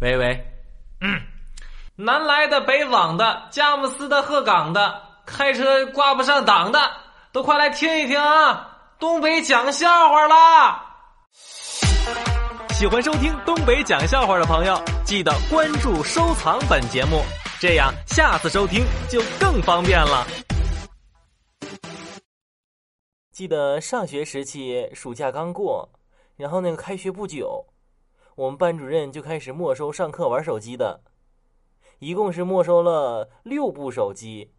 喂喂，嗯，南来的、北往的、佳木斯的、鹤岗的，开车挂不上档的，都快来听一听啊！东北讲笑话啦！喜欢收听东北讲笑话的朋友，记得关注、收藏本节目，这样下次收听就更方便了。记得上学时期，暑假刚过，然后那个开学不久。我们班主任就开始没收上课玩手机的，一共是没收了六部手机，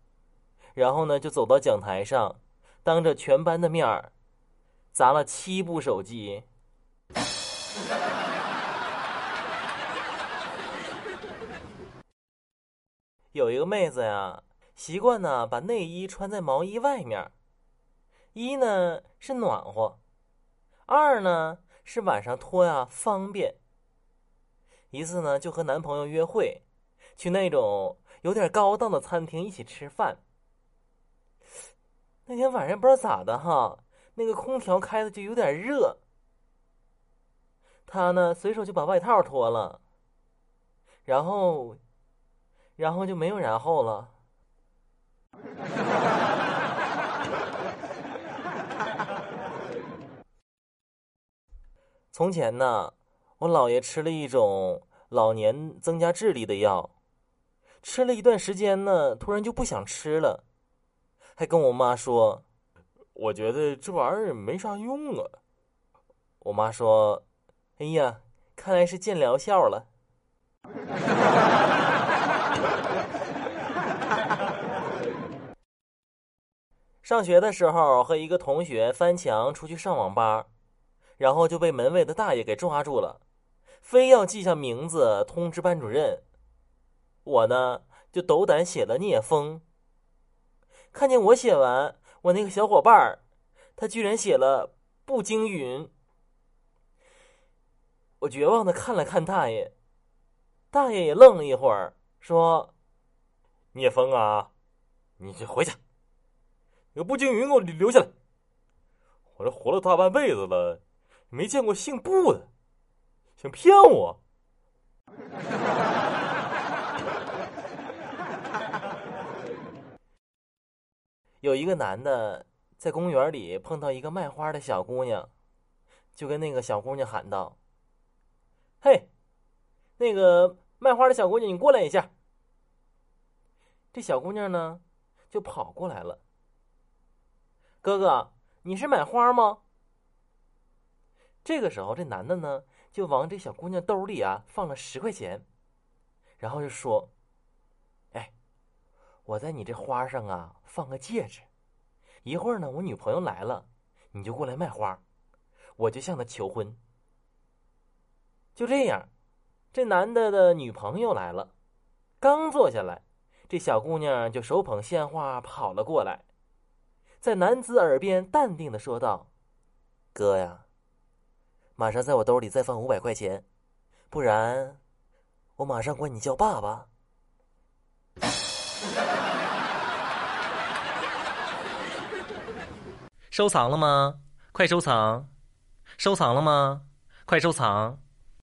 然后呢就走到讲台上，当着全班的面儿，砸了七部手机。有一个妹子呀，习惯呢把内衣穿在毛衣外面，一呢是暖和，二呢是晚上脱呀方便。一次呢，就和男朋友约会，去那种有点高档的餐厅一起吃饭。那天晚上不知道咋的哈，那个空调开的就有点热。他呢，随手就把外套脱了，然后，然后就没有然后了。从前呢。我姥爷吃了一种老年增加智力的药，吃了一段时间呢，突然就不想吃了，还跟我妈说：“我觉得这玩意儿没啥用啊。”我妈说：“哎呀，看来是见疗效了。”上学的时候和一个同学翻墙出去上网吧，然后就被门卫的大爷给抓住了。非要记下名字通知班主任，我呢就斗胆写了聂风。看见我写完，我那个小伙伴儿，他居然写了步惊云。我绝望的看了看大爷，大爷也愣了一会儿，说：“聂风啊，你去回去，有步惊云给我留下来。我这活了大半辈子了，没见过姓布的。”想骗我？有一个男的在公园里碰到一个卖花的小姑娘，就跟那个小姑娘喊道：“嘿，那个卖花的小姑娘，你过来一下。”这小姑娘呢，就跑过来了。哥哥，你是买花吗？这个时候，这男的呢？就往这小姑娘兜里啊放了十块钱，然后就说：“哎，我在你这花上啊放个戒指，一会儿呢我女朋友来了，你就过来卖花，我就向她求婚。”就这样，这男的的女朋友来了，刚坐下来，这小姑娘就手捧鲜花跑了过来，在男子耳边淡定的说道：“哥呀。”马上在我兜里再放五百块钱，不然我马上管你叫爸爸。收藏了吗？快收藏！收藏了吗？快收藏！